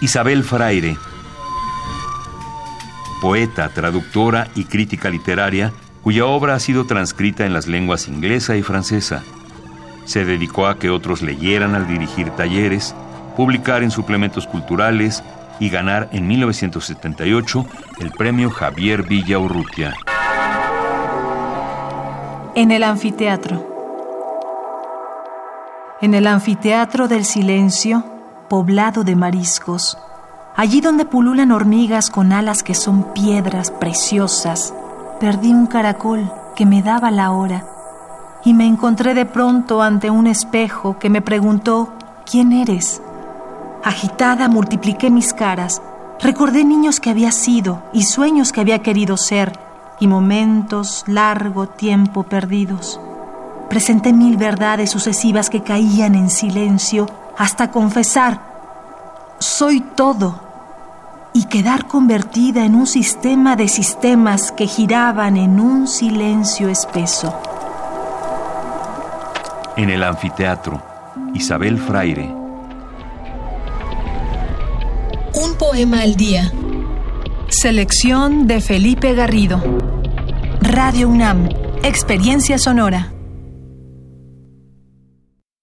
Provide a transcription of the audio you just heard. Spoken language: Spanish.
Isabel Fraire, poeta, traductora y crítica literaria, cuya obra ha sido transcrita en las lenguas inglesa y francesa. Se dedicó a que otros leyeran al dirigir talleres, publicar en suplementos culturales y ganar en 1978 el premio Javier Villa Urrutia. En el anfiteatro. En el anfiteatro del silencio, poblado de mariscos, allí donde pululan hormigas con alas que son piedras preciosas, perdí un caracol que me daba la hora y me encontré de pronto ante un espejo que me preguntó, ¿quién eres? Agitada multipliqué mis caras, recordé niños que había sido y sueños que había querido ser y momentos largo tiempo perdidos. Presenté mil verdades sucesivas que caían en silencio hasta confesar, soy todo, y quedar convertida en un sistema de sistemas que giraban en un silencio espeso. En el anfiteatro, Isabel Fraire. Un poema al día. Selección de Felipe Garrido. Radio UNAM, Experiencia Sonora.